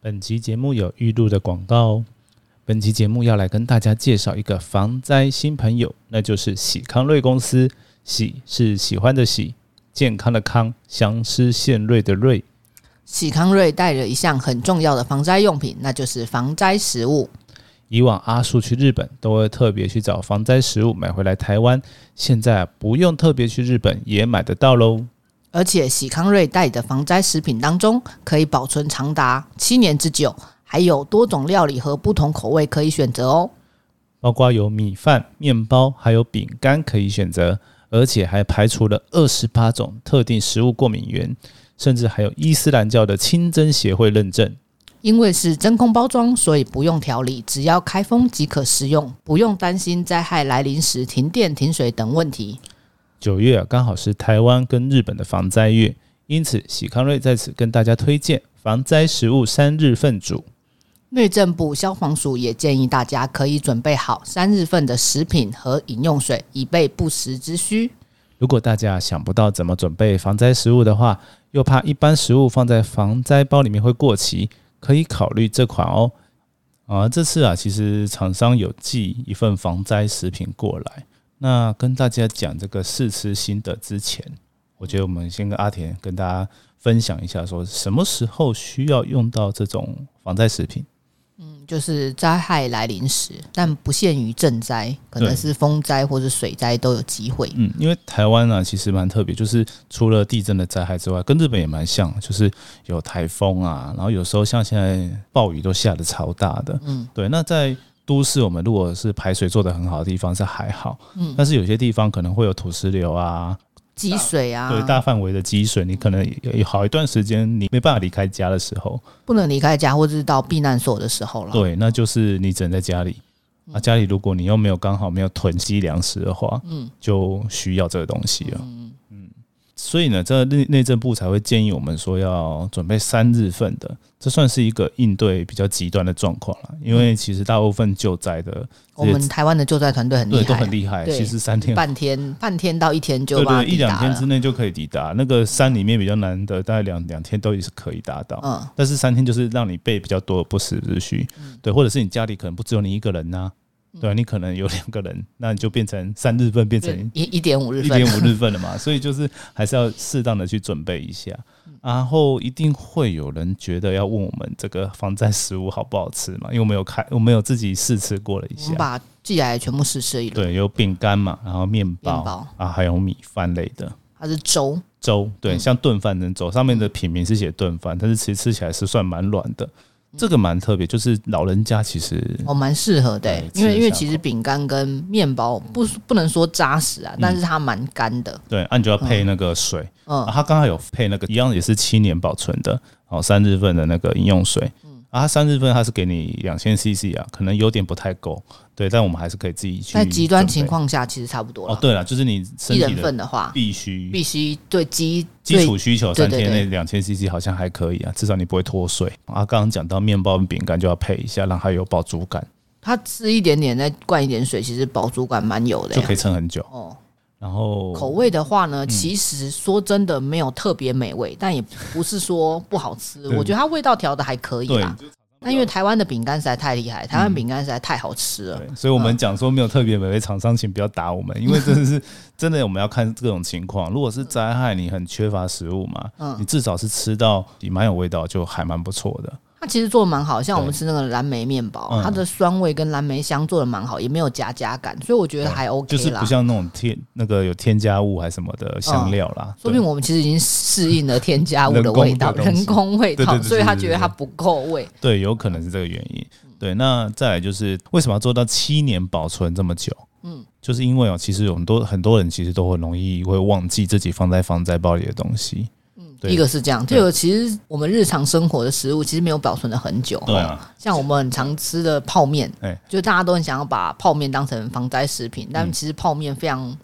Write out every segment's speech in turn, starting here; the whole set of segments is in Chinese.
本期节目有预录的广告哦。本期节目要来跟大家介绍一个防灾新朋友，那就是喜康瑞公司。喜是喜欢的喜，健康的康，相思献瑞的瑞。喜康瑞带着一项很重要的防灾用品，那就是防灾食物。以往阿树去日本都会特别去找防灾食物买回来台湾，现在不用特别去日本也买得到喽。而且喜康瑞带的防灾食品当中，可以保存长达七年之久，还有多种料理和不同口味可以选择哦。包括有米饭、面包，还有饼干可以选择，而且还排除了二十八种特定食物过敏源，甚至还有伊斯兰教的清真协会认证。因为是真空包装，所以不用调理，只要开封即可食用，不用担心灾害来临时停电、停水等问题。九月啊，刚好是台湾跟日本的防灾月，因此喜康瑞在此跟大家推荐防灾食物三日份煮。内政部消防署也建议大家可以准备好三日份的食品和饮用水，以备不时之需。如果大家想不到怎么准备防灾食物的话，又怕一般食物放在防灾包里面会过期，可以考虑这款哦。啊，这次啊，其实厂商有寄一份防灾食品过来。那跟大家讲这个试吃心得之前，我觉得我们先跟阿田跟大家分享一下，说什么时候需要用到这种防灾食品。嗯，就是灾害来临时，但不限于震灾，可能是风灾或者水灾都有机会。嗯，因为台湾呢其实蛮特别，就是除了地震的灾害之外，跟日本也蛮像，就是有台风啊，然后有时候像现在暴雨都下的超大的。嗯，对。那在都市，我们如果是排水做的很好的地方是还好，嗯，但是有些地方可能会有土石流啊。积水啊，对大范围的积水，你可能有好一段时间你没办法离开家的时候，不能离开家，或者是到避难所的时候了。对，那就是你只能在家里。啊，家里如果你又没有刚好没有囤积粮食的话，嗯，就需要这个东西了。所以呢，这内内政部才会建议我们说要准备三日份的，这算是一个应对比较极端的状况了。因为其实大部分救灾的，我们台湾的救灾团队很厉害，都很厉害。其实三天、半天、半天到一天就对对，一两天之内就可以抵达。那个山里面比较难的，大概两两天都也是可以达到。嗯，但是三天就是让你备比较多的不时之需，对，或者是你家里可能不只有你一个人呐。对啊，你可能有两个人，那你就变成三日份，变成一一点五日一点五日份了嘛。所以就是还是要适当的去准备一下。然后一定会有人觉得要问我们这个防灾食物好不好吃嘛？因为我们有开，我们有自己试吃过了一下，把寄来全部试吃一轮。对，有饼干嘛，然后面包啊，还有米饭类的。它是粥，粥对，像炖饭那种，上面的品名是写炖饭，但是其实吃起来是算蛮软的。这个蛮特别，就是老人家其实哦蛮适合的，因为因为其实饼干跟面包不不能说扎实啊，但是它蛮干的。对，那你就要配那个水，嗯，它刚好有配那个一样也是七年保存的，哦三日份的那个饮用水。啊，三日份它是给你两千 CC 啊，可能有点不太够，对，但我们还是可以自己去。在极端情况下，其实差不多哦，对了，就是你一人份的话，必须必须对基基础需求三天内两千 CC 好像还可以啊，至少你不会脱水啊。刚刚讲到面包跟饼干就要配一下，让它有饱足感。它吃一点点，再灌一点水，其实饱足感蛮有的，就可以撑很久哦。然后口味的话呢，其实说真的没有特别美味，但也不是说不好吃。我觉得它味道调的还可以啦。那因为台湾的饼干实在太厉害，台湾饼干实在太好吃了。所以我们讲说没有特别美味，厂商请不要打我们，因为真的是 真的我们要看各种情况。如果是灾害，你很缺乏食物嘛，你至少是吃到也蛮有味道，就还蛮不错的。它其实做的蛮好，像我们吃那个蓝莓面包，它的酸味跟蓝莓香做的蛮好，也没有夹夹感，所以我觉得还 OK 就是不像那种添那个有添加物还是什么的香料啦。说明我们其实已经适应了添加物的味道，人工味道，所以他觉得它不够味。对，有可能是这个原因。对，那再来就是为什么要做到七年保存这么久？嗯，就是因为哦，其实有很多很多人其实都很容易会忘记自己放在防灾包里的东西。一个是这样，这个其实我们日常生活的食物其实没有保存的很久。对啊，像我们很常吃的泡面，哎，就大家都很想要把泡面当成防灾食品，但其实泡面非常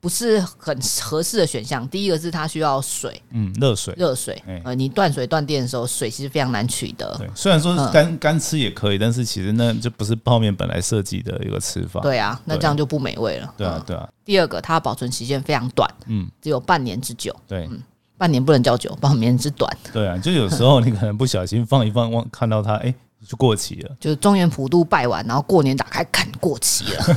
不是很合适的选项。第一个是它需要水，嗯，热水，热水，呃，你断水断电的时候，水其实非常难取得。对，虽然说干干吃也可以，但是其实那就不是泡面本来设计的一个吃法。对啊，那这样就不美味了。对啊，对啊。第二个，它保存期限非常短，嗯，只有半年之久。对。半年不能叫久，保棉之短。对啊，就有时候你可能不小心放一放，忘看到它，哎，就过期了。就是中原普渡拜完，然后过年打开看过期了，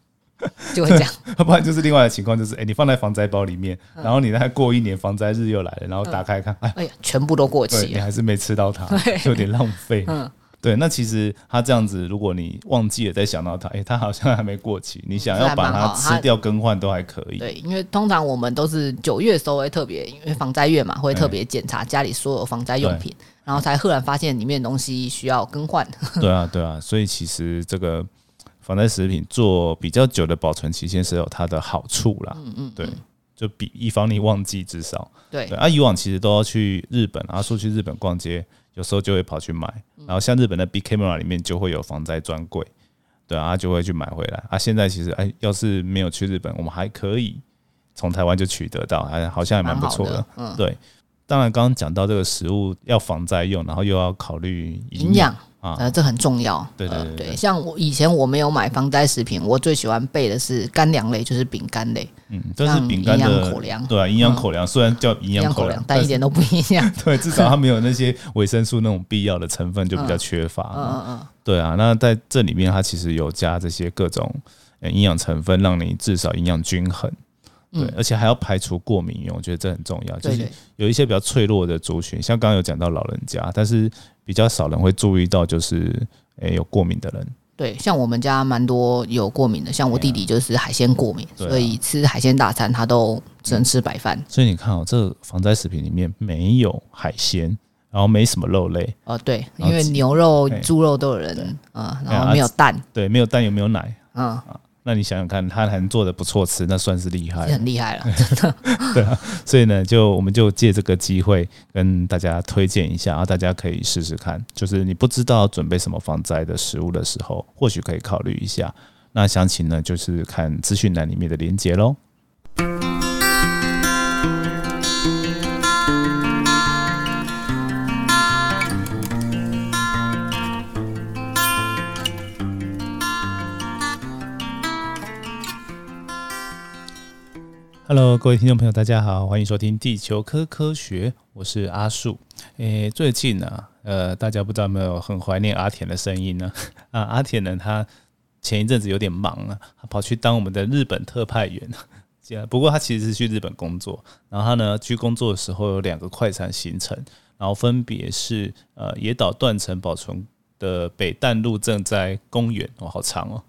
就会这样。要 不然就是另外的情况，就是哎，你放在防灾包里面，然后你再过一年防灾日又来了，然后打开看，哎呀，全部都过期，你还是没吃到它，有点浪费。嗯。对，那其实它这样子，如果你忘记了再想到它，哎，它好像还没过期，你想要把它吃掉更换都还可以。对，因为通常我们都是九月时候会特别，因为防灾月嘛，会特别检查家里所有防灾用品，然后才赫然发现里面东西需要更换。对啊，对啊，所以其实这个防灾食品做比较久的保存期限是有它的好处啦。嗯嗯，对，就比以防你忘记至少。对，啊，以往其实都要去日本，啊，说去日本逛街。有时候就会跑去买，然后像日本的 Big Camera 里面就会有防灾专柜，对啊，就会去买回来。啊，现在其实哎，要是没有去日本，我们还可以从台湾就取得到，还好像还蛮不错的。嗯，对。当然，刚刚讲到这个食物要防灾用，然后又要考虑营养。呃，这很重要。对对对，像我以前我没有买防灾食品，我最喜欢备的是干粮类，就是饼干类。嗯，这是饼干的口粮。对啊，营养口粮虽然叫营养口粮，但一点都不营养。对，至少它没有那些维生素那种必要的成分，就比较缺乏。嗯嗯嗯。对啊，那在这里面它其实有加这些各种营养成分，让你至少营养均衡。对，而且还要排除过敏源，我觉得这很重要。就是有一些比较脆弱的族群，像刚刚有讲到老人家，但是比较少人会注意到，就是诶有过敏的人。对，像我们家蛮多有过敏的，像我弟弟就是海鲜过敏，所以吃海鲜大餐他都只能吃白饭。所以你看哦，这防灾食品里面没有海鲜，然后没什么肉类。哦，对，因为牛肉、猪肉都有人啊，然后没有蛋。对，没有蛋，有没有奶？嗯。那你想想看，他还做的不错吃，那算是厉害，很厉害了，真的。对啊，所以呢，就我们就借这个机会跟大家推荐一下，然后大家可以试试看。就是你不知道准备什么防灾的食物的时候，或许可以考虑一下。那详情呢，就是看资讯栏里面的连接喽。Hello，各位听众朋友，大家好，欢迎收听地球科科学，我是阿树。诶，最近呢，呃，大家不知道有没有很怀念阿田的声音呢？啊，阿田呢，他前一阵子有点忙啊，他跑去当我们的日本特派员。不过他其实是去日本工作，然后他呢去工作的时候有两个快餐行程，然后分别是呃野岛断层保存的北淡路正在公园，哦，好长哦。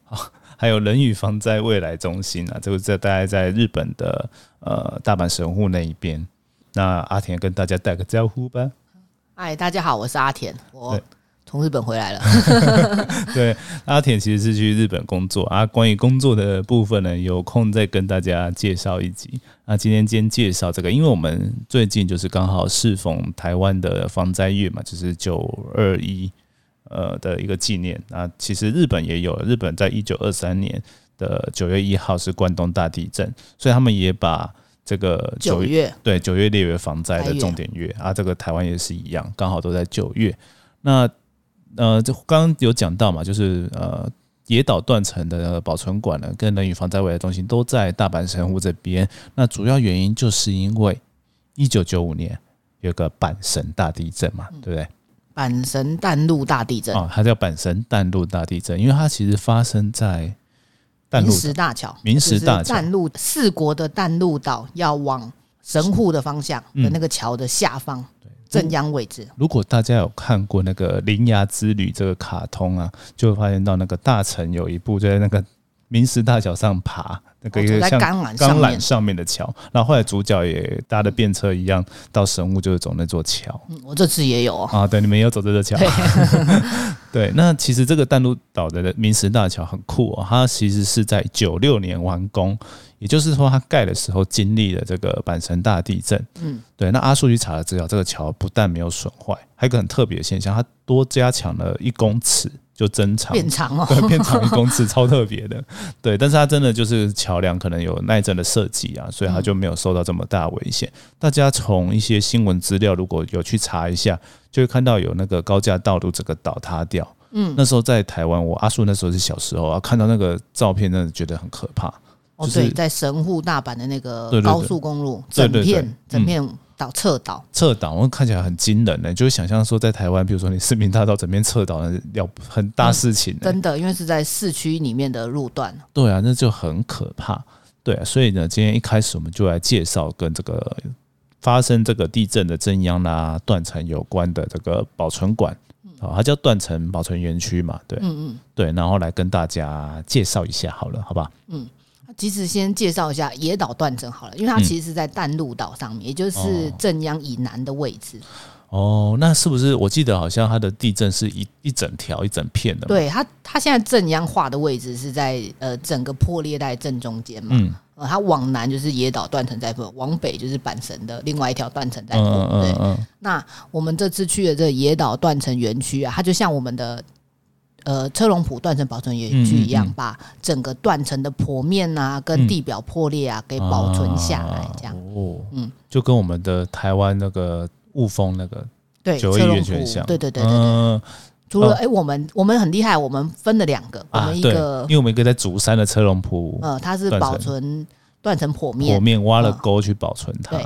还有人与防灾未来中心啊，这个在大概在日本的呃大阪神户那一边。那阿田跟大家打个招呼吧。嗨，大家好，我是阿田，我从日本回来了。对，阿田其实是去日本工作啊。关于工作的部分呢，有空再跟大家介绍一集。那今天先介绍这个，因为我们最近就是刚好适逢台湾的防灾月嘛，就是九二一。呃的一个纪念啊，其实日本也有，日本在一九二三年的九月一号是关东大地震，所以他们也把这个九月对九月列为防灾的重点月啊，这个台湾也是一样，刚好都在九月。那呃，这刚刚有讲到嘛，就是呃野岛断层的保存馆呢，跟人与防灾未来中心都在大阪神户这边。那主要原因就是因为一九九五年有个阪神大地震嘛，对不对？阪神淡路大地震。哦，它叫阪神淡路大地震，因为它其实发生在明石大桥，明石大桥。淡路四国的淡路岛要往神户的方向的那个桥的下方，正央位置。如果大家有看过那个《铃芽之旅》这个卡通啊，就会发现到那个大臣有一部就在那个明石大桥上爬。那个一个像钢缆上面的桥，然后后来主角也搭的便车一样到神屋，就是走那座桥。我这次也有啊，对，你们也有走这座桥。对，那其实这个淡路岛的明石大桥很酷哦，它其实是在九六年完工，也就是说它盖的时候经历了这个阪神大地震。嗯，对。那阿叔去查了资料，这个桥不但没有损坏，还有一个很特别的现象，它多加强了一公尺。就增长变长哦，对，变长一公尺，超特别的，对。但是它真的就是桥梁可能有耐震的设计啊，所以它就没有受到这么大危险。大家从一些新闻资料如果有去查一下，就会看到有那个高架道路整个倒塌掉。嗯，那时候在台湾，我阿叔那时候是小时候啊，看到那个照片，真的觉得很可怕。哦，对，在神户大阪的那个高速公路，整片整片倒侧倒，侧倒，我看起来很惊人呢，就是想象说在台湾，比如说你市民大道整边侧倒，要很大事情，真的，因为是在市区里面的路段。对啊，那就很可怕。对啊，所以呢，今天一开始我们就来介绍跟这个发生这个地震的震央啦、断层有关的这个保存馆，啊，它叫断层保存园区嘛，对，嗯嗯，对，然后来跟大家介绍一下好了，好吧？嗯。其实先介绍一下野岛断层好了，因为它其实是在淡路岛上面，也就是正央以南的位置。哦，那是不是我记得好像它的地震是一一整条一整片的？对，它它现在正央画的位置是在呃整个破裂带正中间嘛。嗯。呃，它往南就是野岛断层在破，往北就是阪神的另外一条断层在破。对。那我们这次去的这野岛断层园区啊，它就像我们的。呃，车龙埔断层保存园区一样，把整个断层的坡面啊，跟地表破裂啊，给保存下来，这样。哦，嗯，就跟我们的台湾那个雾峰那个对九一园区像。对对对对对。除了哎，我们我们很厉害，我们分了两个，我们一个，因为我们一个在竹山的车龙埔，呃，它是保存断层剖面，剖面挖了沟去保存它，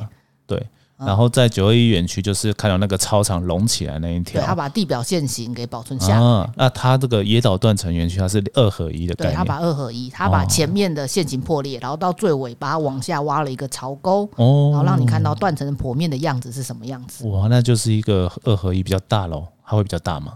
对。然后在九二一园区，就是看到那个操场隆起来那一条，对，他把地表线形给保存下来。那他这个野岛断层园区，它是二合一的概念。对，他把二合一，他把前面的线型破裂，然后到最尾把它往下挖了一个槽沟，哦，然后让你看到断层剖面的样子是什么样子。哇，那就是一个二合一比较大喽，它会比较大吗？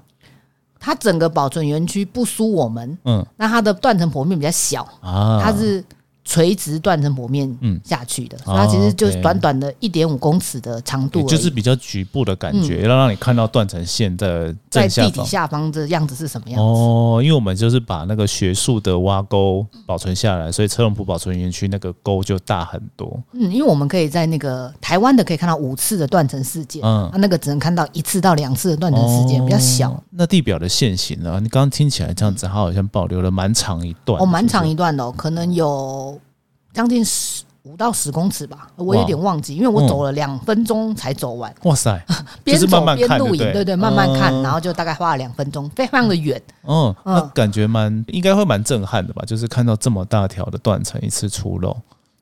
它整个保存园区不输我们，嗯，那它的断层剖面比较小啊，它是。垂直断层剖面下去的，它其实就是短短的一点五公尺的长度，就是比较局部的感觉，要让你看到断层线的在地底下方的样子是什么样子。哦，因为我们就是把那个学术的挖沟保存下来，所以车龙埔保存园区那个沟就大很多。嗯，因为我们可以在那个台湾的可以看到五次的断层事件，嗯，那个只能看到一次到两次的断层事件，比较小。那地表的线形呢？你刚刚听起来这样子，它好像保留了蛮长一段，哦，蛮长一段的，可能有。将近十五到十公尺吧，我有点忘记，因为我走了两分钟才走完。哇塞，边走边录影，对对，慢慢看，然后就大概花了两分钟，非常的远。嗯，那感觉蛮应该会蛮震撼的吧？就是看到这么大条的断层一次出漏，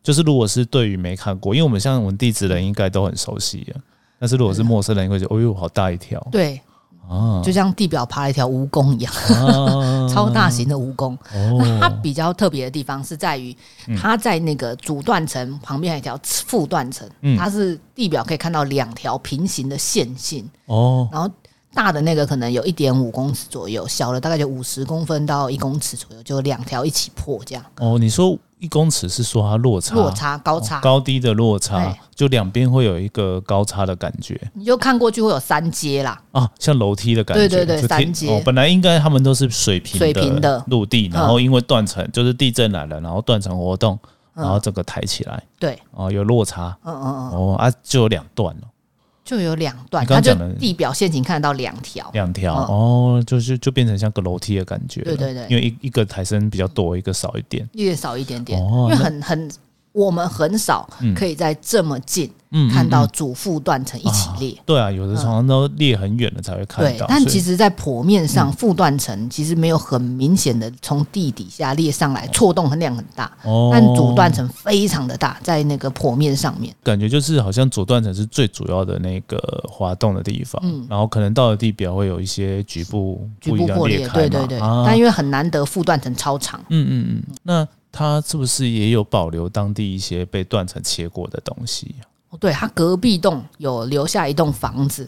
就是如果是对于没看过，因为我们像我们地质人应该都很熟悉啊，但是如果是陌生人会觉得，哦呦，好大一条。对。哦，就像地表爬了一条蜈蚣一样，超大型的蜈蚣。那它比较特别的地方是在于，它在那个主断层旁边有一条副断层，它是地表可以看到两条平行的线性。哦，然后大的那个可能有一点五公尺左右，小的大概就五十公分到一公尺左右，就两条一起破这样。哦，你说。一公尺是说它落差，落差高差高低的落差，就两边会有一个高差的感觉。你就看过去会有三阶啦，啊，像楼梯的感觉。对对对，三阶。本来应该他们都是水平水平的陆地，然后因为断层，就是地震来了，然后断层活动，然后整个抬起来。对，哦，有落差。嗯嗯嗯。哦啊，就有两段了。就有两段，它就地表陷阱看得到两条，两条哦，就是就变成像个楼梯的感觉。对对对，因为一一个抬升比较多，一个少一点，一个少一点点，因为很很。我们很少可以在这么近看到主副断层一起裂。对啊，有的常常都裂很远了才会看到。但其实，在剖面上，副断层其实没有很明显的从地底下裂上来，错动量很大。哦。但主断层非常的大，在那个剖面上面，感觉就是好像主断层是最主要的那个滑动的地方。嗯。然后可能到了地表会有一些局部局部破裂，对对对。但因为很难得副断层超长。嗯嗯嗯。那。它是不是也有保留当地一些被断层切过的东西？哦，对，它隔壁栋有留下一栋房子，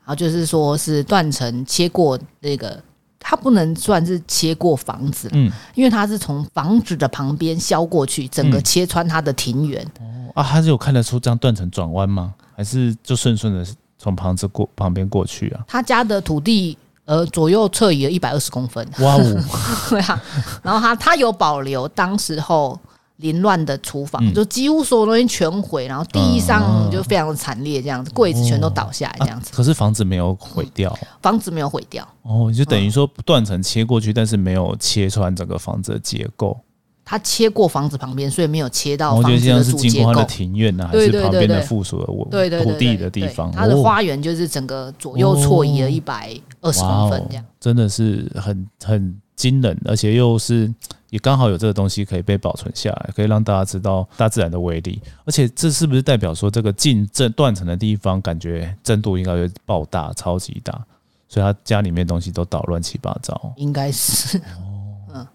然后就是说是断层切过那个，它不能算是切过房子，嗯，因为它是从房子的旁边削过去，整个切穿它的庭园。哦啊，它是有看得出这样断层转弯吗？还是就顺顺的从旁子过旁边过去啊？他家的土地。呃，左右侧移了一百二十公分。哇哦！对啊，然后他他有保留当时候凌乱的厨房，就几乎所有东西全毁，然后地上就非常的惨烈，这样子柜子全都倒下来，这样子。可是房子没有毁掉，房子没有毁掉。哦，就等于说断层切过去，但是没有切穿整个房子的结构。他切过房子旁边，所以没有切到房子的主结构。的庭院呢，还是旁边的附属的土地的地方？它的花园就是整个左右错移了一百二十公分，这样真的是很很惊人，而且又是也刚好有这个东西可以被保存下来，可以让大家知道大自然的威力。而且这是不是代表说这个进震断层的地方，感觉震度应该会爆大，超级大，所以他家里面东西都倒乱七八糟。应该是哦，嗯，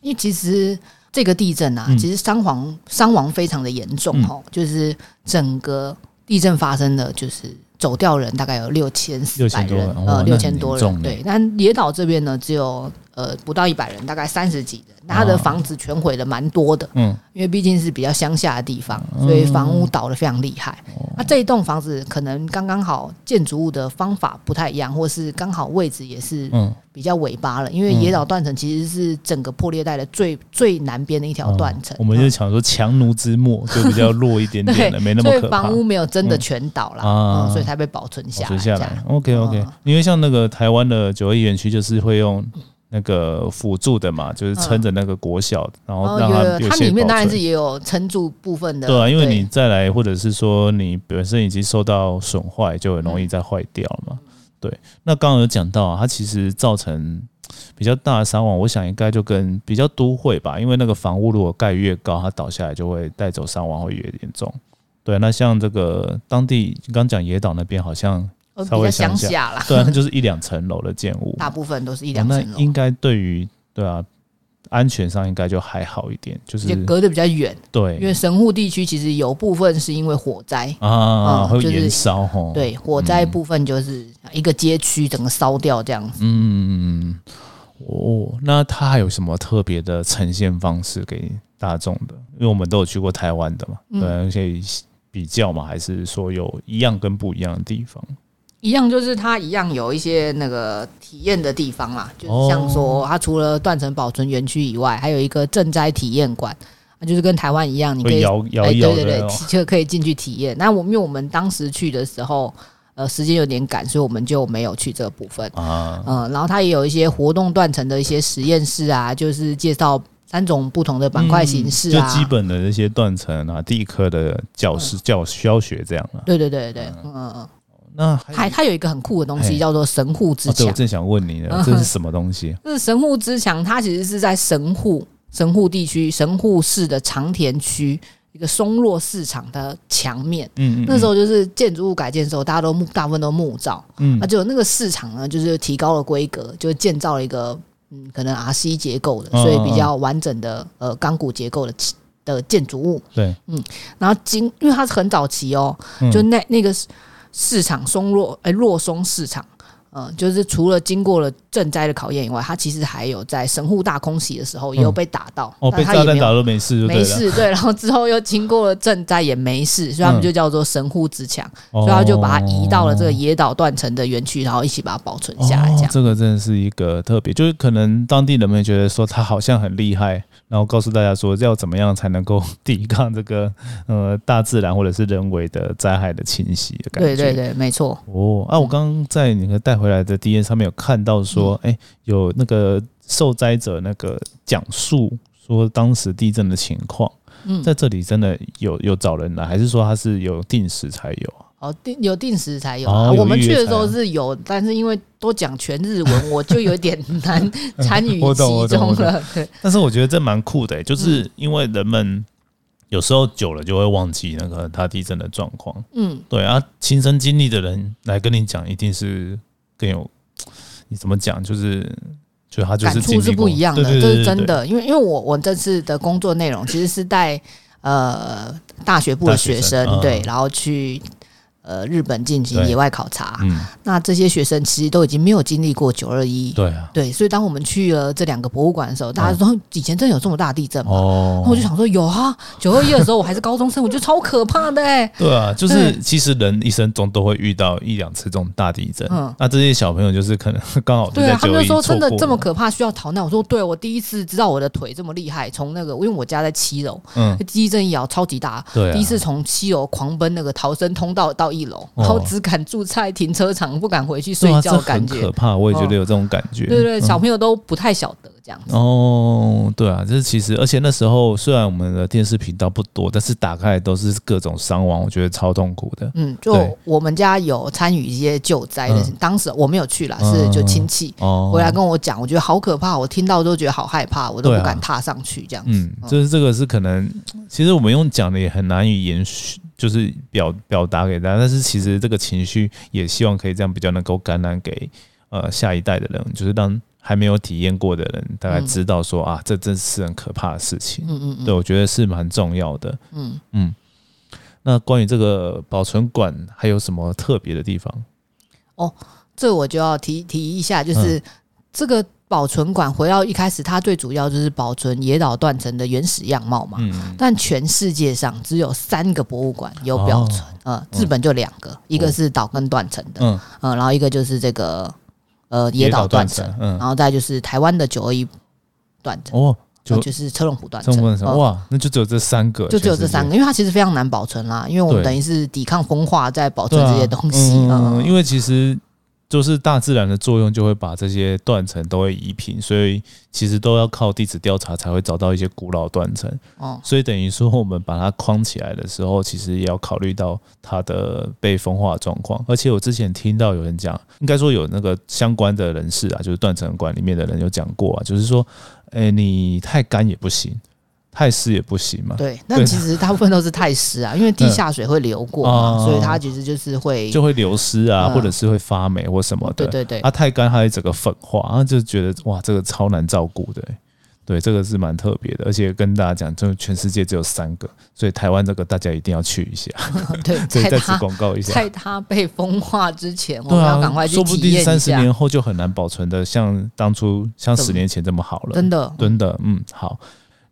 因为其实这个地震啊，其实伤亡伤亡非常的严重哦，就是整个地震发生的就是。走掉人大概有六千四百人，呃，六千多人。对，但野岛这边呢，只有呃不到一百人，大概三十几人。他的房子全毁的蛮多的，嗯，因为毕竟是比较乡下的地方，所以房屋倒的非常厉害。那这一栋房子可能刚刚好，建筑物的方法不太一样，或是刚好位置也是比较尾巴了。因为野岛断层其实是整个破裂带的最最南边的一条断层。我们就想说强弩之末 就比较弱一点点的，没那么可怕。房屋没有真的全倒了啊，所以才被保存下来。OK OK，因为像那个台湾的九二一园区就是会用。那个辅助的嘛，就是撑着那个国小，然后让它它里面当然是也有撑住部分的。对啊，因为你再来，或者是说你本身已经受到损坏，就很容易再坏掉嘛。对，那刚刚有讲到，它其实造成比较大的伤亡，我想应该就跟比较都会吧，因为那个房屋如果盖越高，它倒下来就会带走伤亡会越严重。对，那像这个当地刚讲野岛那边好像。稍微乡下啦，对啊，那就是一两层楼的建物，大部分都是一两层楼。应该对于对啊，安全上应该就还好一点，就是隔得比较远。对，因为神户地区其实有部分是因为火灾啊，会燃烧哈。对，火灾部分就是一个街区整个烧掉这样子。嗯，哦，那它还有什么特别的呈现方式给大众的？因为我们都有去过台湾的嘛，对，而且比较嘛，还是说有一样跟不一样的地方？一样就是它一样有一些那个体验的地方啦，就是像说它除了断层保存园区以外，还有一个赈灾体验馆，就是跟台湾一样，你可以哎对对对，就可以进去体验。那我因为我们当时去的时候，呃，时间有点赶，所以我们就没有去这个部分啊。嗯，然后它也有一些活动断层的一些实验室啊，就是介绍三种不同的板块形式啊，就基本的那些断层啊，地科的教师教教学这样啊。对对对对，嗯嗯。那还它有一个很酷的东西，叫做神户之墙。我正想问你呢，这是什么东西？这是神户之墙，它其实是在神户神户地区神户市的长田区一个松落市场的墙面。嗯嗯。那时候就是建筑物改建的时候，大家都木大部分都木造。嗯。那就那个市场呢，就是提高了规格，就建造了一个嗯，可能 R C 结构的，所以比较完整的呃钢骨结构的的建筑物。对。嗯。然后经，因为它是很早期哦，就那那个。市场松弱，哎，弱松市场，嗯，就是除了经过了赈灾的考验以外，他其实还有在神户大空袭的时候也有被打到，哦，被炸弹打都没事，没事，对，然后之后又经过了赈灾也没事，所以他们就叫做神户之墙，所以他就把它移到了这个野岛断层的园区，然后一起把它保存下来。这样，这个真的是一个特别，就是可能当地人们觉得说他好像很厉害。然后告诉大家说，要怎么样才能够 抵抗这个呃大自然或者是人为的灾害的侵袭的感觉？对对对，没错。哦，啊，我刚刚在那个带回来的 D N 上面有看到说，哎，有那个受灾者那个讲述说当时地震的情况。嗯，在这里真的有有找人来，还是说他是有定时才有啊？哦，定有定时才有。我们去的时候是有，但是因为都讲全日文，我就有点难 参与其中了。但是我觉得这蛮酷的，就是因为人们有时候久了就会忘记那个他地震的状况。嗯，对啊，亲身经历的人来跟你讲，一定是更有你怎么讲，就是就他就是感触是不一样的，这是真的。因为因为我我这次的工作内容其实是带呃大学部的学生，对，然后去。呃，日本进行野外考察，那这些学生其实都已经没有经历过九二一，对啊，对，所以当我们去了这两个博物馆的时候，大家说以前真的有这么大地震吗？哦，那我就想说有啊，九二一的时候我还是高中生，我觉得超可怕的哎。对啊，就是其实人一生中都会遇到一两次这种大地震，嗯，那这些小朋友就是可能 刚好对啊，他们就说真的这么可怕需要逃难，我说对，我第一次知道我的腿这么厉害，从那个因为我家在七楼，嗯，地震一摇超级大，对，第一次从七楼狂奔那个逃生通道到。一楼，然后只敢住在停车场，不敢回去睡觉，感觉可怕。我也觉得有这种感觉。对对，小朋友都不太晓得这样子。哦，对啊，就是其实，而且那时候虽然我们的电视频道不多，但是打开都是各种伤亡，我觉得超痛苦的。嗯，就我们家有参与一些救灾的，当时我没有去了，是就亲戚回来跟我讲，我觉得好可怕，我听到都觉得好害怕，我都不敢踏上去这样子。嗯，就是这个是可能，其实我们用讲的也很难以延续。就是表表达给大家，但是其实这个情绪也希望可以这样比较能够感染给呃下一代的人，就是让还没有体验过的人大概知道说啊，这真是很可怕的事情。嗯嗯嗯，对我觉得是蛮重要的。嗯嗯，那关于这个保存馆还有什么特别的地方？哦，这我就要提提一下，就是这个。保存馆回到一开始，它最主要就是保存野岛断层的原始样貌嘛。嗯。但全世界上只有三个博物馆有保存，呃，日本就两个，一个是岛根断层的，嗯，呃，然后一个就是这个呃野岛断层，嗯，然后再就是台湾的九二一断层，哦，就就是车龙湖断层。哇，那就只有这三个，就只有这三个，因为它其实非常难保存啦，因为我们等于是抵抗风化在保存这些东西，嗯，因为其实。就是大自然的作用，就会把这些断层都会移平，所以其实都要靠地质调查才会找到一些古老断层。哦，所以等于说我们把它框起来的时候，其实也要考虑到它的被风化状况。而且我之前听到有人讲，应该说有那个相关的人士啊，就是断层馆里面的人有讲过啊，就是说，哎，你太干也不行。太湿也不行嘛。对，那其实大部分都是太湿啊，因为地下水会流过嘛，所以它其实就是会就会流失啊，或者是会发霉或什么的。对对对，它太干，它会整个粉化，然后就觉得哇，这个超难照顾的。对，这个是蛮特别的，而且跟大家讲，就全世界只有三个，所以台湾这个大家一定要去一下。对，再再次广告一下，在它被风化之前，我们要赶快去说不定三十年后就很难保存的像当初像十年前这么好了。真的，真的，嗯，好。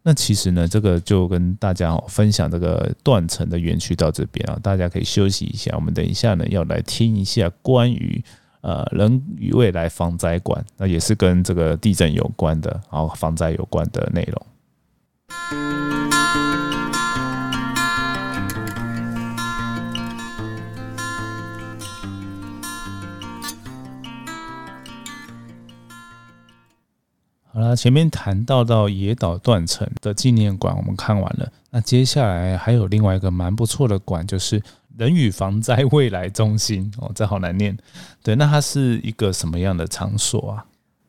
那其实呢，这个就跟大家分享这个断层的园区到这边啊，大家可以休息一下。我们等一下呢，要来听一下关于呃人与未来防灾馆，那也是跟这个地震有关的，然后防灾有关的内容。好了，前面谈到到野岛断层的纪念馆，我们看完了。那接下来还有另外一个蛮不错的馆，就是人与防灾未来中心 哦，这好难念。对，那它是一个什么样的场所啊？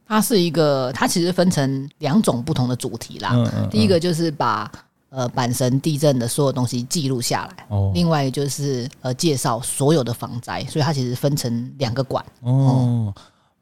它是一个，它其实分成两种不同的主题啦。嗯嗯。第一个就是把呃阪神地震的所有东西记录下来，哦。另外就是呃介绍所有的防灾，所以它其实分成两个馆。哦。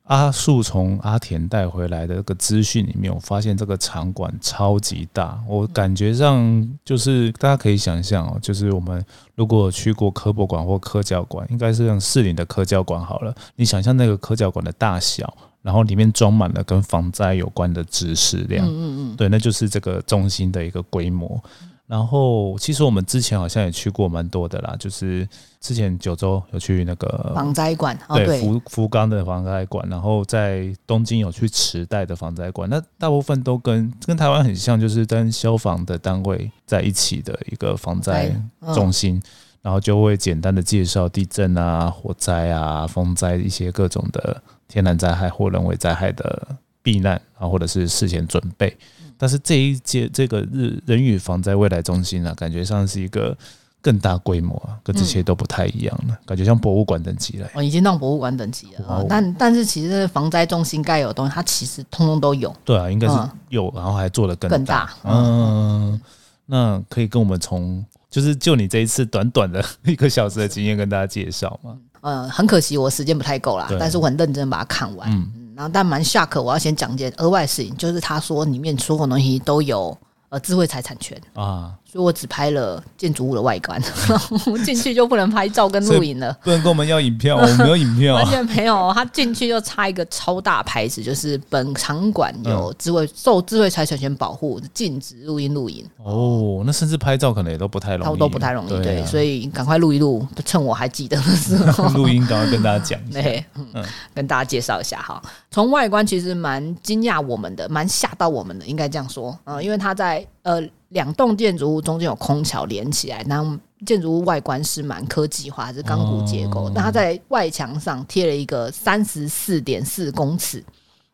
阿树从阿田带回来的这个资讯里面，我发现这个场馆超级大，我感觉上就是大家可以想象哦，就是我们如果去过科博馆或科教馆，应该是像市里的科教馆好了，你想象那个科教馆的大小，然后里面装满了跟防灾有关的知识量，嗯嗯嗯，对，那就是这个中心的一个规模。然后，其实我们之前好像也去过蛮多的啦，就是之前九州有去那个防灾馆，对福福冈的防灾馆，然后在东京有去池袋的防灾馆，那大部分都跟跟台湾很像，就是跟消防的单位在一起的一个防灾中心，然后就会简单的介绍地震啊、火灾啊、风灾一些各种的天然灾害或人为灾害的避难啊，或者是事前准备。但是这一届这个日人与防灾未来中心啊，感觉上是一个更大规模啊，跟这些都不太一样了，感觉像博物馆等级了。哦，已经到博物馆等级了。但但是其实防灾中心该有的东西，它其实通通都有。对啊，应该是有，然后还做的更大。嗯，那可以跟我们从就是就你这一次短短的一个小时的经验跟大家介绍吗？嗯，很可惜我时间不太够啦，但是我很认真把它看完。嗯。然后，但蛮下课。我要先讲件额外事情，就是他说里面所有东西都有呃智慧财产权啊。所以我只拍了建筑物的外观，进去就不能拍照跟录影了。不能跟我们要影片，我们没有影片，完全没有。他进去就插一个超大牌子，就是本场馆有智慧受智慧财产权保护，禁止录音录影。哦，那甚至拍照可能也都不太容易，都不太容易。对，所以赶快录一录，趁我还记得的时候，录音赶快跟大家讲。对，嗯，跟大家介绍一下哈。从外观其实蛮惊讶我们的，蛮吓到我们的，应该这样说。嗯，因为他在呃。两栋建筑物中间有空桥连起来，那建筑物外观是蛮科技化，是钢骨结构。那它在外墙上贴了一个三十四点四公尺，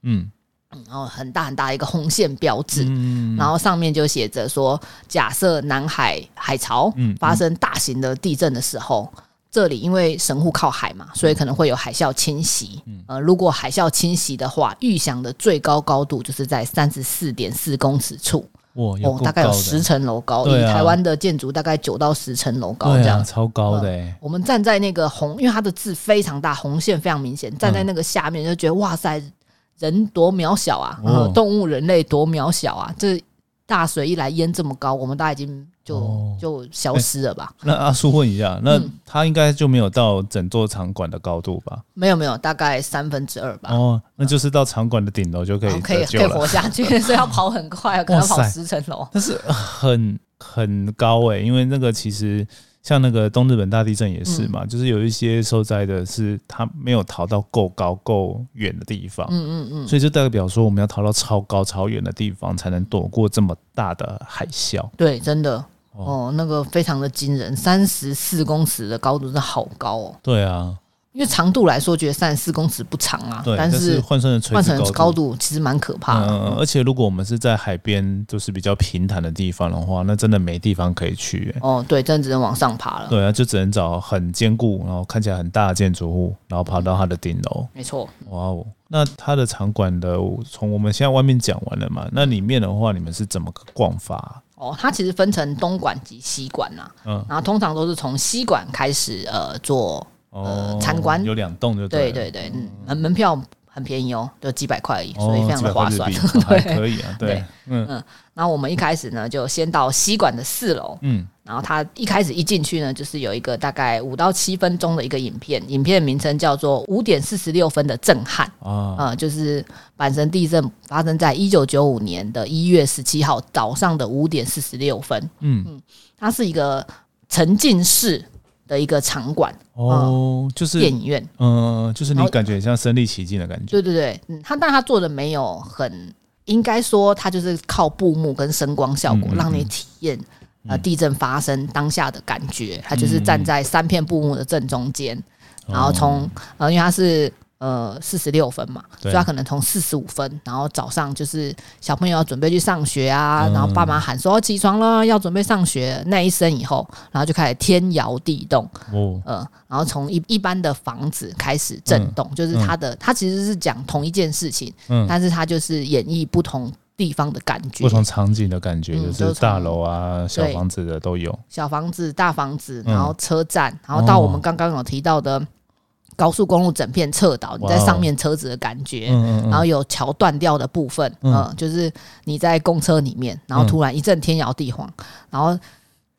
嗯，然后很大很大一个红线标志，然后上面就写着说：假设南海海潮发生大型的地震的时候，这里因为神户靠海嘛，所以可能会有海啸侵袭。呃，如果海啸侵袭的话，预想的最高高度就是在三十四点四公尺处。哦，大概有十层楼高，以台湾的建筑大概九到十层楼高这样，超高的。我们站在那个红，因为它的字非常大，红线非常明显，站在那个下面就觉得哇塞，人多渺小啊，动物人类多渺小啊，这。大水一来淹这么高，我们大家已经就就消失了吧？那阿叔问一下，那他应该就没有到整座场馆的高度吧？没有没有，大概三分之二吧。哦，那就是到场馆的顶楼就可以可以可以活下去，所以要跑很快，可能跑十层楼。但是很很高哎，因为那个其实。像那个东日本大地震也是嘛，就是有一些受灾的是他没有逃到够高够远的地方，嗯嗯嗯，所以就代表说我们要逃到超高超远的地方才能躲过这么大的海啸。对，真的哦，那个非常的惊人，三十四公尺的高度是好高哦。对啊。因为长度来说，觉得三十四公尺不长啊，但是换算成换成高度其实蛮可怕的。嗯，而且如果我们是在海边，就是比较平坦的地方的话，那真的没地方可以去。哦，对，真的只能往上爬了。对啊，就只能找很坚固，然后看起来很大的建筑物，然后爬到它的顶楼。没错。哇哦，那它的场馆的，从我们现在外面讲完了嘛？那里面的话，你们是怎么个逛法？哦，它其实分成东馆及西馆呐。嗯，然后通常都是从西馆开始，呃，做。呃，参观。有两栋就对对对，嗯，门门票很便宜哦，就几百块而已，所以非常的划算，对，可以啊，对，嗯。嗯。然后我们一开始呢，就先到西馆的四楼，嗯，然后他一开始一进去呢，就是有一个大概五到七分钟的一个影片，影片的名称叫做《五点四十六分的震撼》啊，啊，就是阪神地震发生在一九九五年的一月十七号早上的五点四十六分，嗯。嗯，它是一个沉浸式。的一个场馆哦，就是电影院，嗯，就是你感觉像身临其境的感觉。对对对，嗯，他但他做的没有很，应该说他就是靠布幕跟声光效果让你体验呃地震发生当下的感觉。他就是站在三片布幕的正中间，然后从呃，因为他是。呃，四十六分嘛，所以他可能从四十五分，然后早上就是小朋友要准备去上学啊，然后爸妈喊说起床了，要准备上学那一声以后，然后就开始天摇地动，哦，呃，然后从一一般的房子开始震动，就是他的他其实是讲同一件事情，嗯，但是他就是演绎不同地方的感觉，不同场景的感觉，就是大楼啊、小房子的都有，小房子、大房子，然后车站，然后到我们刚刚有提到的。高速公路整片侧倒，你在上面车子的感觉，然后有桥断掉的部分，嗯，就是你在公车里面，然后突然一阵天摇地晃，然后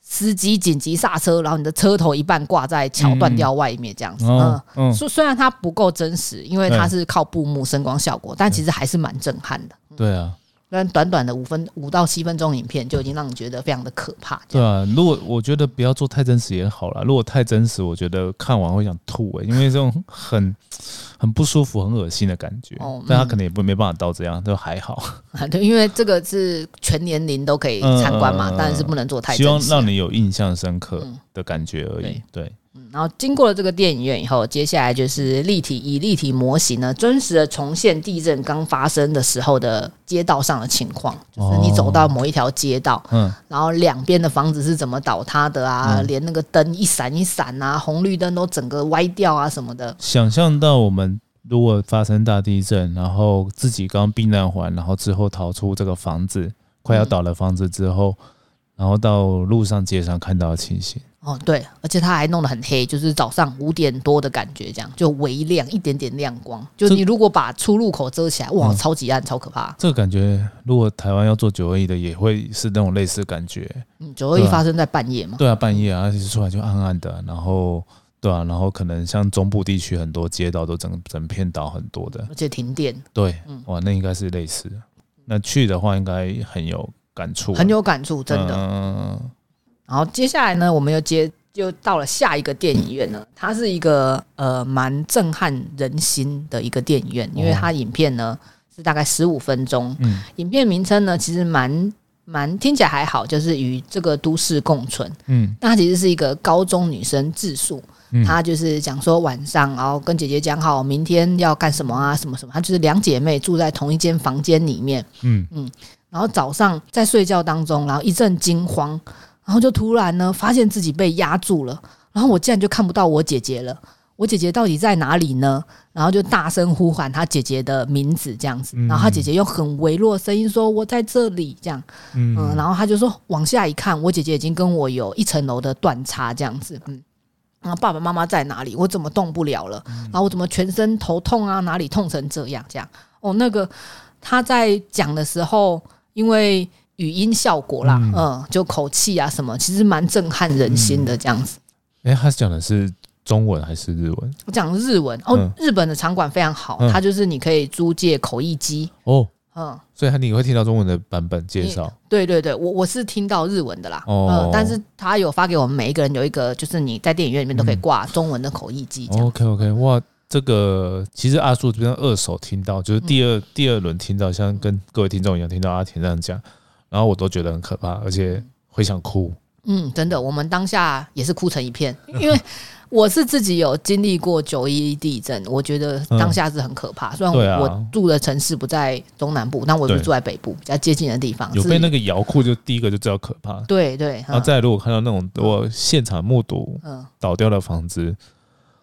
司机紧急刹车，然后你的车头一半挂在桥断掉外面，这样子，嗯，虽虽然它不够真实，因为它是靠布幕声光效果，但其实还是蛮震撼的。对啊。但短短的五分五到七分钟影片就已经让你觉得非常的可怕。对啊，如果我觉得不要做太真实也好了。如果太真实，我觉得看完会想吐哎，因为这种很 很不舒服、很恶心的感觉。哦，但他可能也不没办法到这样，就还好。对，因为这个是全年龄都可以参观嘛，当然是不能做太。希望让你有印象深刻的感觉而已。对。然后经过了这个电影院以后，接下来就是立体以立体模型呢，真实的重现地震刚发生的时候的街道上的情况。就是你走到某一条街道，嗯，然后两边的房子是怎么倒塌的啊？连那个灯一闪一闪啊，红绿灯都整个歪掉啊什么的。想象到我们如果发生大地震，然后自己刚避难完，然后之后逃出这个房子快要倒了房子之后，然后到路上街上看到的情形。哦，对，而且他还弄得很黑，就是早上五点多的感觉，这样就微亮一点点亮光。就你如果把出入口遮起来，哇，超级暗，超可怕。这个感觉，如果台湾要做九二一的，也会是那种类似感觉。嗯，九二一发生在半夜嘛？对啊，半夜啊，而且出来就暗暗的，然后对啊，然后可能像中部地区很多街道都整整片倒很多的，而且停电。对，哇，那应该是类似。那去的话，应该很有感触，很有感触，真的。嗯。然后接下来呢，我们又接就到了下一个电影院呢。它是一个呃蛮震撼人心的一个电影院，因为它影片呢是大概十五分钟。嗯，影片名称呢其实蛮蛮听起来还好，就是与这个都市共存。嗯，那其实是一个高中女生自述，她就是讲说晚上，然后跟姐姐讲好明天要干什么啊，什么什么。她就是两姐妹住在同一间房间里面。嗯嗯，然后早上在睡觉当中，然后一阵惊慌，然后就突然呢发现自己被压住了，然后我竟然就看不到我姐姐了。我姐姐到底在哪里呢？然后就大声呼喊她姐姐的名字，这样子。然后她姐姐用很微弱的声音说：“我在这里。”这样，嗯，然后她就说：“往下一看，我姐姐已经跟我有一层楼的断差，这样子。”嗯，然后爸爸妈妈在哪里？我怎么动不了了？然后我怎么全身头痛啊？哪里痛成这样？这样哦，那个他在讲的时候，因为语音效果啦，嗯，就口气啊什么，其实蛮震撼人心的，这样子。哎，他讲的是。中文还是日文？我讲日文哦。日本的场馆非常好，它就是你可以租借口译机哦。嗯，所以他你会听到中文的版本介绍。对对对，我我是听到日文的啦。哦，但是他有发给我们每一个人有一个，就是你在电影院里面都可以挂中文的口译机。OK OK，哇，这个其实阿叔这边二手听到，就是第二第二轮听到，像跟各位听众一样听到阿田这样讲，然后我都觉得很可怕，而且会想哭。嗯，真的，我们当下也是哭成一片，因为。我是自己有经历过九一地震，我觉得当下是很可怕。虽然我住的城市不在中南部，但我是住在北部比较接近的地方。有被那个摇库，就第一个就知道可怕。对对，然后再如果看到那种我现场目睹倒掉的房子，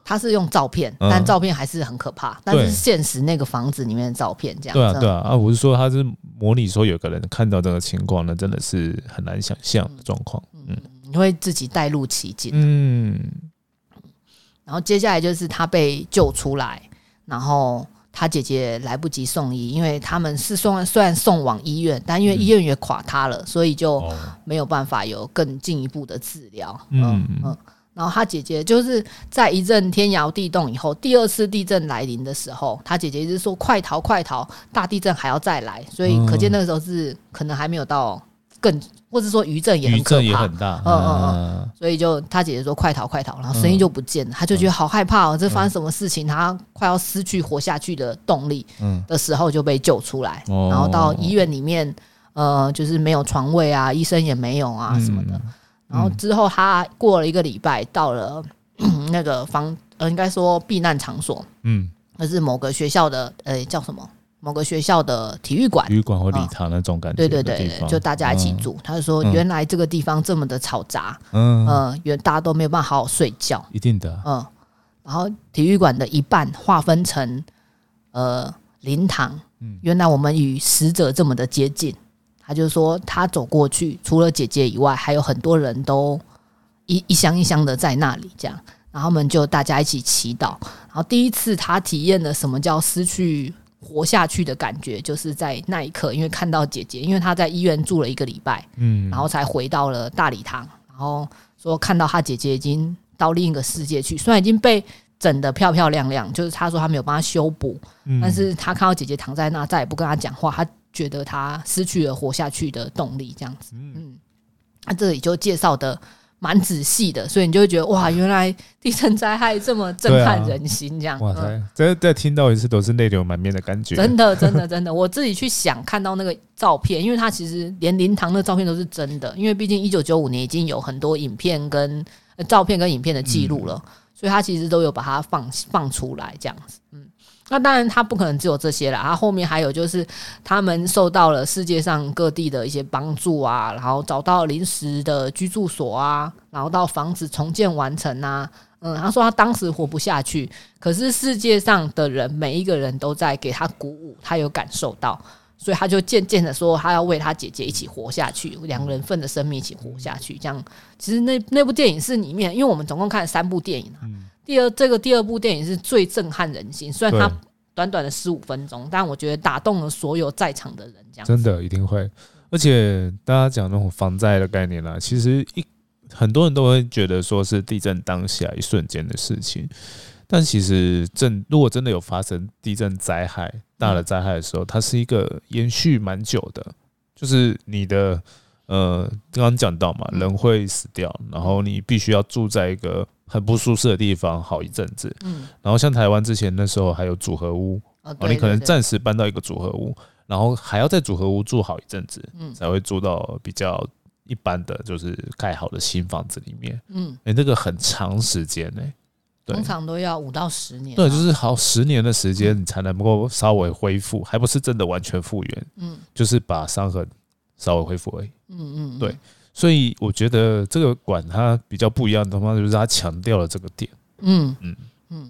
他是用照片，但照片还是很可怕。但是现实那个房子里面的照片，这样对啊对啊啊！我是说他是模拟说有个人看到这个情况，那真的是很难想象的状况。嗯，你会自己带入其境。嗯。然后接下来就是他被救出来，然后他姐姐来不及送医，因为他们是送虽然送往医院，但因为医院也垮塌了，所以就没有办法有更进一步的治疗。嗯嗯，然后他姐姐就是在一阵天摇地动以后，第二次地震来临的时候，他姐姐一直说快逃快逃，大地震还要再来，所以可见那个时候是可能还没有到。更，或者说余震也很可怕，嗯嗯嗯，所以就他姐姐说快逃快逃，然后声音就不见了，他就觉得好害怕哦，这发生什么事情？他快要失去活下去的动力，嗯的时候就被救出来，然后到医院里面，呃，就是没有床位啊，医生也没有啊什么的，然后之后他过了一个礼拜，到了那个房，呃，应该说避难场所，嗯，那是某个学校的，呃，叫什么？某个学校的体育馆，体育馆或礼堂那种感觉，对对对，就大家一起住。他就说，原来这个地方这么的嘈杂，嗯。嗯，原大家都没有办法好好睡觉，一定的，嗯。然后体育馆的一半划分成呃灵堂，嗯，原来我们与死者这么的接近。他就说，他走过去，除了姐姐以外，还有很多人都一一箱一箱的在那里，这样。然后我们就大家一起祈祷。然后第一次他体验了什么叫失去。活下去的感觉，就是在那一刻，因为看到姐姐，因为他在医院住了一个礼拜，嗯，然后才回到了大礼堂，然后说看到他姐姐已经到另一个世界去，虽然已经被整得漂漂亮亮，就是他说他没有帮他修补，但是他看到姐姐躺在那，再也不跟他讲话，他觉得他失去了活下去的动力，这样子，嗯，他这里就介绍的。蛮仔细的，所以你就会觉得哇，原来地震灾害这么震撼人心，这样。哇塞，再再听到一次都是泪流满面的感觉。真的，真的，真的，我自己去想看到那个照片，因为它其实连灵堂的照片都是真的，因为毕竟一九九五年已经有很多影片跟照片跟影片的记录了，所以他其实都有把它放放出来这样子，嗯。那当然，他不可能只有这些了。他后面还有就是，他们受到了世界上各地的一些帮助啊，然后找到临时的居住所啊，然后到房子重建完成啊。嗯，他说他当时活不下去，可是世界上的人每一个人都在给他鼓舞，他有感受到，所以他就渐渐的说，他要为他姐姐一起活下去，两个人份的生命一起活下去。这样，其实那那部电影是里面，因为我们总共看了三部电影啊。第二，这个第二部电影是最震撼人心。虽然它短短的十五分钟，但我觉得打动了所有在场的人。这样真的一定会。而且大家讲那种防灾的概念啦，其实一很多人都会觉得说是地震当下一瞬间的事情，但其实震如果真的有发生地震灾害大的灾害的时候，它是一个延续蛮久的，就是你的呃刚刚讲到嘛，人会死掉，然后你必须要住在一个。很不舒适的地方，好一阵子。嗯，然后像台湾之前那时候还有组合屋，哦，你可能暂时搬到一个组合屋，然后还要在组合屋住好一阵子，嗯，才会住到比较一般的就是盖好的新房子里面，嗯，哎，那个很长时间呢，通常都要五到十年，对，就是好十年的时间你才能够稍微恢复，还不是真的完全复原，嗯，就是把伤痕稍微恢复而已，嗯嗯，对，所以我觉得这个馆它比较不一样的地方就是它强调了这个点，嗯嗯。嗯。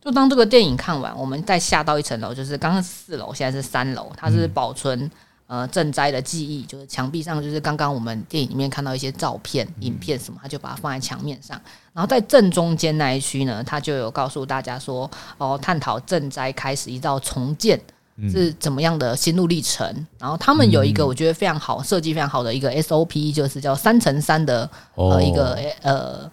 就当这个电影看完，我们再下到一层楼，就是刚刚四楼，现在是三楼，它是保存呃赈灾的记忆，就是墙壁上就是刚刚我们电影里面看到一些照片、影片什么，他就把它放在墙面上。然后在正中间那一区呢，他就有告诉大家说，哦，探讨赈灾开始一到重建是怎么样的心路历程。然后他们有一个我觉得非常好设计、非常好的一个 SOP，就是叫三乘三的呃一个呃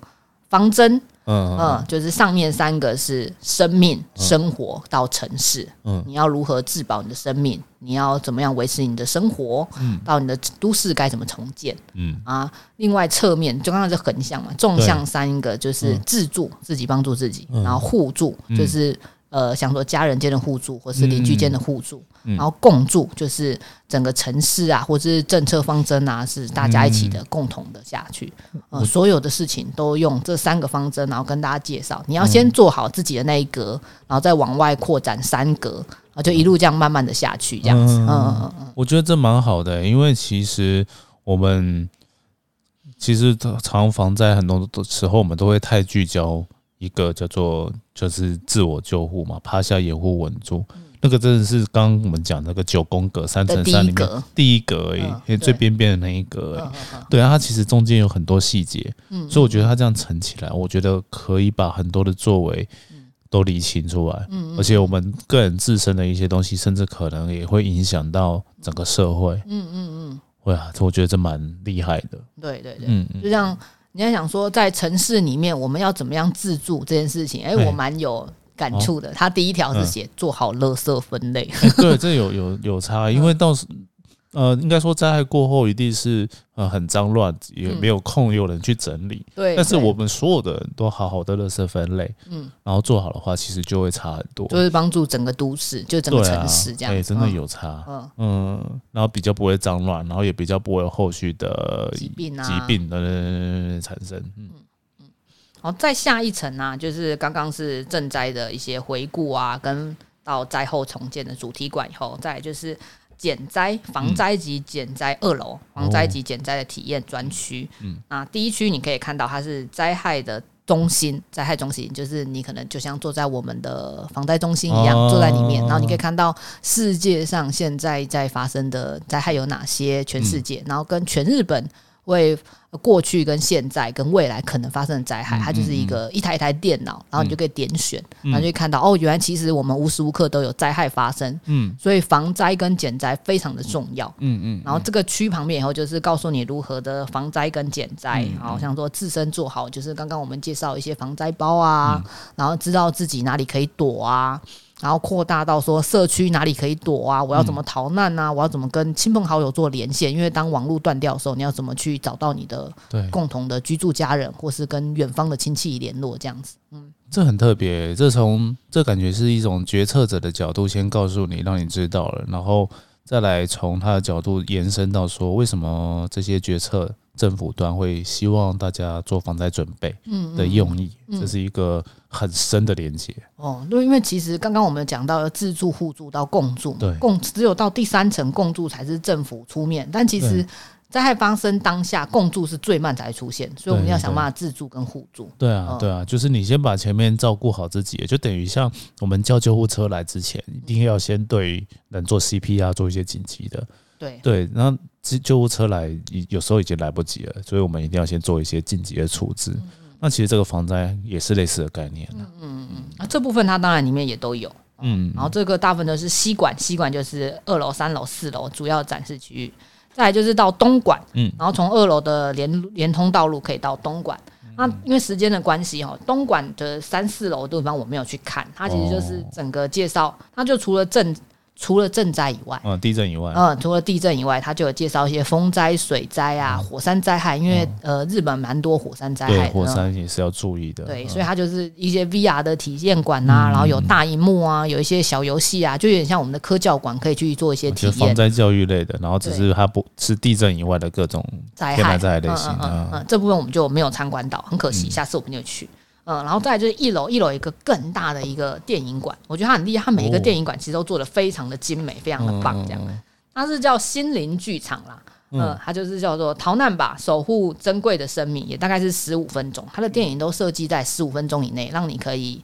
方针。嗯嗯，就是上面三个是生命、生活到城市，嗯，你要如何自保你的生命？你要怎么样维持你的生活？嗯，到你的都市该怎么重建？嗯啊，另外侧面就刚刚是横向嘛，纵向三个就是自助，自己帮助自己，然后互助就是。呃，想说家人间的互助，或是邻居间的互助，然后共助，就是整个城市啊，或者是政策方针啊，是大家一起的共同的下去。呃，所有的事情都用这三个方针，然后跟大家介绍。你要先做好自己的那一格，然后再往外扩展三格，然后就一路这样慢慢的下去，这样子。嗯嗯嗯，我觉得这蛮好的，因为其实我们其实常防在很多的时候，我们都会太聚焦。一个叫做就是自我救护嘛，趴下掩护稳住，那个真的是刚我们讲那个九宫格三乘三里面第一格。而已，最边边的那一格，对啊，它其实中间有很多细节，所以我觉得它这样乘起来，我觉得可以把很多的作为都理清出来，而且我们个人自身的一些东西，甚至可能也会影响到整个社会，嗯嗯嗯，会啊，我觉得这蛮厉害的，对对对，嗯，就像。你要想说，在城市里面，我们要怎么样自助这件事情？哎，我蛮有感触的。他第一条是写做好垃圾分类，对，这有有有差，因为到时。呃，应该说灾害过后一定是呃很脏乱，也没有空有人去整理。对，但是我们所有的人都好好的垃圾分类，嗯，然后做好的话，其实就会差很多，就是帮助整个都市，就整个城市这样。对，真的有差。嗯嗯，然后比较不会脏乱，然后也比较不会有后续的疾病啊疾病的产生。嗯嗯。好，再下一层呢，就是刚刚是赈灾的一些回顾啊，跟到灾后重建的主题馆以后，再就是。减灾、防灾及减灾二楼，防灾及减灾的体验专区。嗯，那第一区你可以看到，它是灾害的中心，灾害中心就是你可能就像坐在我们的防灾中心一样，坐在里面，然后你可以看到世界上现在在发生的灾害有哪些，全世界，然后跟全日本为。过去跟现在跟未来可能发生的灾害，它就是一个一台一台电脑，然后你就可以点选，然后就看到哦，原来其实我们无时无刻都有灾害发生，嗯，所以防灾跟减灾非常的重要，嗯嗯，然后这个区旁边以后就是告诉你如何的防灾跟减灾，然后像说自身做好，就是刚刚我们介绍一些防灾包啊，然后知道自己哪里可以躲啊。然后扩大到说社区哪里可以躲啊？我要怎么逃难啊？我要怎么跟亲朋好友做连线？因为当网络断掉的时候，你要怎么去找到你的共同的居住家人，或是跟远方的亲戚联络？这样子，嗯，这很特别。这从这感觉是一种决策者的角度，先告诉你，让你知道了，然后再来从他的角度延伸到说，为什么这些决策。政府端会希望大家做防灾准备的用意，这是一个很深的连接。哦，对，因为其实刚刚我们讲到自助、互助到共助，对，共只有到第三层共助才是政府出面，但其实灾害发生当下，共助是最慢才出现，所以我们要想办法自助跟互助。对啊，对啊，就是你先把前面照顾好自己，就等于像我们叫救护车来之前，一定要先对能做 CPR，做一些紧急的。对对，然后救救护车来，有时候已经来不及了，所以我们一定要先做一些紧急的处置。那其实这个防灾也是类似的概念。嗯嗯嗯，啊，这部分它当然里面也都有。嗯，然后这个大部分都是西馆，西馆就是二楼、三楼、四楼主要展示区域。再来就是到东馆，嗯，然后从二楼的连连通道路可以到东馆。那因为时间的关系哈，东莞的三四楼地方我没有去看，它其实就是整个介绍，它就除了正。除了震灾以外，嗯，地震以外，嗯，除了地震以外，它就有介绍一些风灾、水灾啊、火山灾害，因为呃，日本蛮多火山灾害，火山也是要注意的。对，所以它就是一些 VR 的体验馆呐，然后有大荧幕啊，有一些小游戏啊，就有点像我们的科教馆，可以去做一些体验。防灾教育类的，然后只是它不是地震以外的各种灾害。灾害类型嗯，这部分我们就没有参观到，很可惜，下次我们就去。嗯，然后再就是一楼，一楼一个更大的一个电影馆，我觉得它很厉害，它每一个电影馆其实都做的非常的精美，非常的棒，这样。它是叫心灵剧场啦，嗯，它就是叫做逃难吧，守护珍贵的生命，也大概是十五分钟，它的电影都设计在十五分钟以内，让你可以。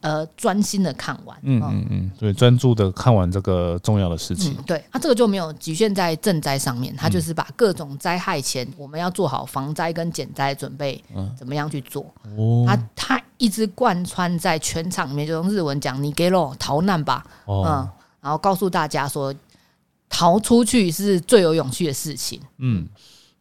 呃，专心的看完，嗯嗯嗯，对，专注的看完这个重要的事情。对，它这个就没有局限在赈灾上面，它就是把各种灾害前我们要做好防灾跟减灾准备，怎么样去做。哦，它它一直贯穿在全场里面，就用日文讲：“你给了逃难吧。”嗯，然后告诉大家说，逃出去是最有勇气的事情。嗯。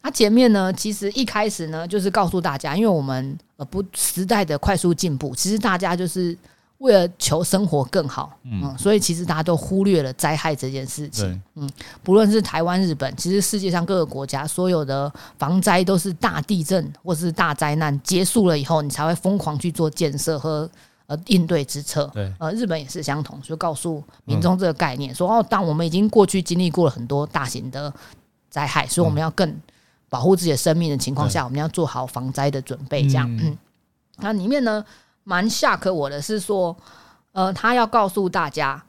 它前面呢，其实一开始呢，就是告诉大家，因为我们呃不时代的快速进步，其实大家就是为了求生活更好，嗯，所以其实大家都忽略了灾害这件事情，嗯，不论是台湾、日本，其实世界上各个国家所有的防灾都是大地震或是大灾难结束了以后，你才会疯狂去做建设和呃应对之策，对，呃，日本也是相同，就告诉民众这个概念，说哦，当我们已经过去经历过了很多大型的灾害，所以我们要更。保护自己的生命的情况下，我们要做好防灾的准备。这样，嗯，那里面呢，蛮吓可我的是说，呃，他要告诉大家，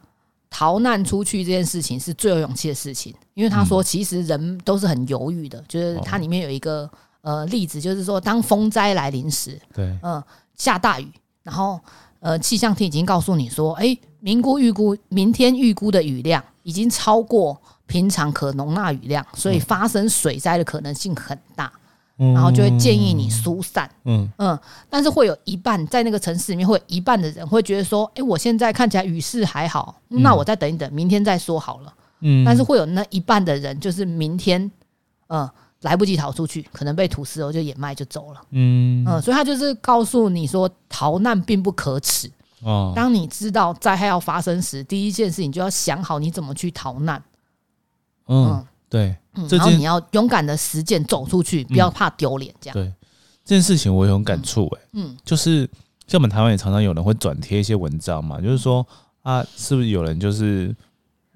逃难出去这件事情是最有勇气的事情，因为他说，其实人都是很犹豫的。就是它里面有一个呃例子，就是说，当风灾来临时，对，嗯，下大雨，然后呃，气象厅已经告诉你说，哎，明估预估明天预估的雨量已经超过。平常可容纳雨量，所以发生水灾的可能性很大，然后就会建议你疏散。嗯嗯，但是会有一半在那个城市里面，会有一半的人会觉得说：“哎，我现在看起来雨势还好，那我再等一等，明天再说好了。”嗯，但是会有那一半的人，就是明天，嗯，来不及逃出去，可能被土石流就掩埋就走了。嗯嗯，所以他就是告诉你说，逃难并不可耻。哦，当你知道灾害要发生时，第一件事情就要想好你怎么去逃难。嗯，对，然后你要勇敢的实践，走出去，不要怕丢脸，这样。对，这件事情我有感触，哎，嗯，就是像我们台湾也常常有人会转贴一些文章嘛，就是说啊，是不是有人就是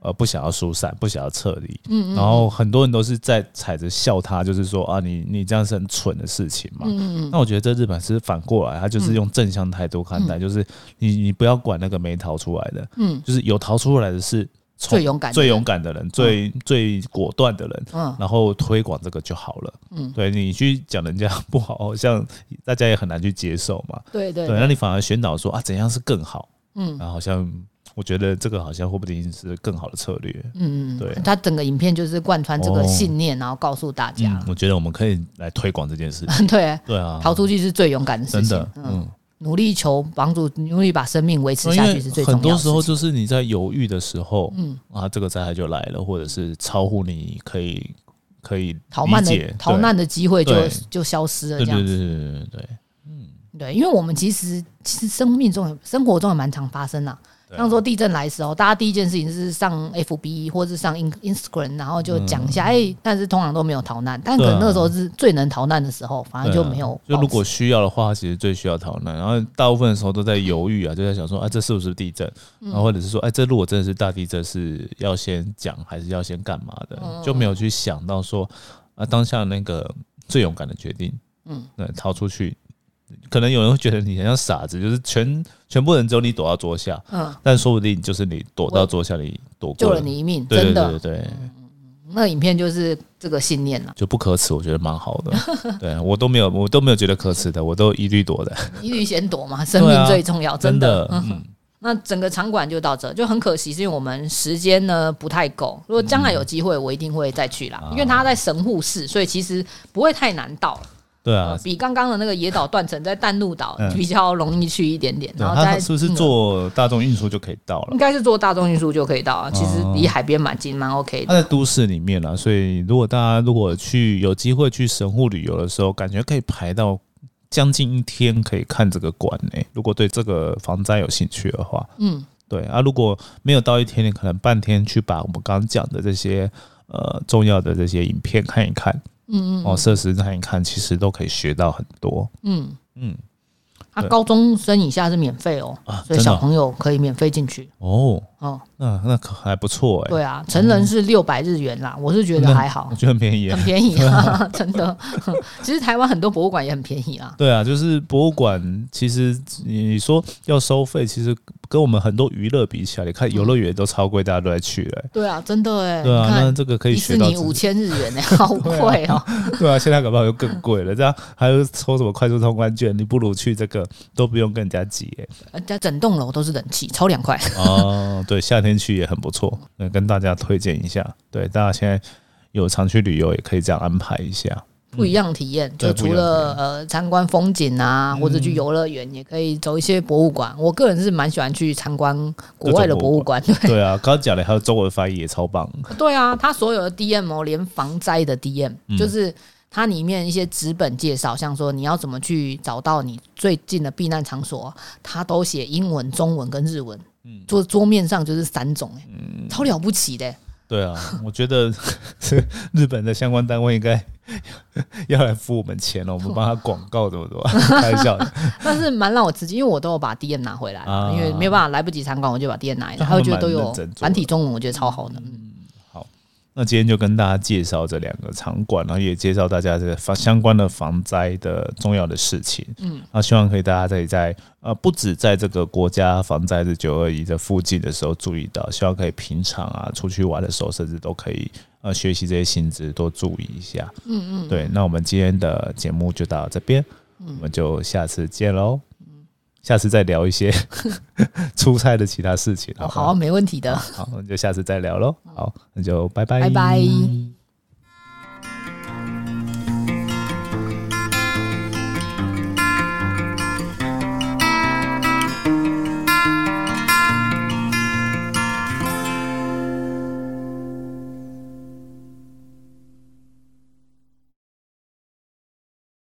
呃不想要疏散，不想要撤离，嗯，然后很多人都是在踩着笑他，就是说啊，你你这样是很蠢的事情嘛，嗯嗯，那我觉得在日本是反过来，他就是用正向态度看待，就是你你不要管那个没逃出来的，嗯，就是有逃出来的是。最勇敢、最勇敢的人，最最果断的人，嗯，然后推广这个就好了，嗯，对你去讲人家不好，像大家也很难去接受嘛，对对，对，那你反而宣导说啊，怎样是更好，嗯，然后好像我觉得这个好像会不定是更好的策略，嗯嗯，对，他整个影片就是贯穿这个信念，然后告诉大家，我觉得我们可以来推广这件事，对。对啊，逃出去是最勇敢的事情，真的，嗯。努力求帮助，努力把生命维持下去是最重要的。很多时候就是你在犹豫的时候，嗯啊，这个灾害就来了，或者是超乎你可以可以逃难的逃难的机会就就消失了。这样子，对对对对对，嗯，对，因为我们其实其实生命中生活中也蛮常发生的。像说地震来的时候，大家第一件事情是上 FB 或是上 Instagram，然后就讲一下，哎，但是通常都没有逃难，但可能那个时候是最能逃难的时候，反而就没有。就如果需要的话，其实最需要逃难，然后大部分的时候都在犹豫啊，就在想说，啊，这是不是地震？然后或者是说，哎，这如果真的是大地震，是要先讲还是要先干嘛的？就没有去想到说，啊，当下那个最勇敢的决定，嗯，那逃出去。可能有人会觉得你很像傻子，就是全全部人只有你躲到桌下，嗯，但说不定就是你躲到桌下，你躲救了你一命，真的，对，那影片就是这个信念了，就不可耻，我觉得蛮好的，对我都没有，我都没有觉得可耻的，我都一律躲的，一律先躲嘛，生命最重要，真的，嗯，那整个场馆就到这，就很可惜，是因为我们时间呢不太够，如果将来有机会，我一定会再去啦，因为它在神户市，所以其实不会太难到。了。对啊，比刚刚的那个野岛断层在淡路岛比较容易去一点点。然后它是不是坐大众运输就可以到了？应该是坐大众运输就可以到啊。其实离海边蛮近，蛮 OK 的。它在都市里面了，所以如果大家如果去有机会去神户旅游的时候，感觉可以排到将近一天可以看这个馆呢。如果对这个防灾有兴趣的话，嗯，对啊，如果没有到一天，你可能半天去把我们刚刚讲的这些呃重要的这些影片看一看，嗯嗯，哦，设施看一看，其实都可以学到很多。嗯嗯。他高中生以下是免费哦，所以小朋友可以免费进去哦哦，那那可还不错哎。对啊，成人是六百日元啦，我是觉得还好，我觉得很便宜，很便宜啊，真的。其实台湾很多博物馆也很便宜啊。对啊，就是博物馆，其实你说要收费，其实。跟我们很多娱乐比起来，你看游乐园都超贵，大家都在去嘞。对啊，真的哎。对啊，那这个可以学到五千日元呢，好贵哦。对啊，现在搞不好又更贵了。这样还有抽什么快速通关券，你不如去这个都不用跟人家挤哎。人家整栋楼都是冷气，超凉快。哦，对，夏天去也很不错。那跟大家推荐一下，对大家现在有常去旅游，也可以这样安排一下。不一样体验，就除了呃参观风景啊，或者去游乐园，也可以走一些博物馆。我个人是蛮喜欢去参观国外的博物馆。对啊，刚刚讲的还有中文翻译也超棒。对啊，他所有的 DM 连防灾的 DM，就是它里面一些纸本介绍，像说你要怎么去找到你最近的避难场所，它都写英文、中文跟日文。嗯，桌桌面上就是三种，哎，超了不起的。对啊，我觉得 日本的相关单位应该 要来付我们钱了，我们帮他广告怎么多，开玩笑。但是蛮让我刺激，因为我都有把 D N 拿回来，因为没有办法来不及参观，我就把 D N 拿。他会觉得都有繁体中文，我觉得超好的。那今天就跟大家介绍这两个场馆，然后也介绍大家这个防相关的防灾的重要的事情。嗯，那希望可以大家可以在呃不止在这个国家防灾的九二一的附近的时候注意到，希望可以平常啊出去玩的时候，甚至都可以呃学习这些性质多注意一下。嗯嗯，对，那我们今天的节目就到这边，我们就下次见喽。下次再聊一些 出差的其他事情，好，没问题的。好，那就下次再聊喽。好，那就拜拜，拜拜。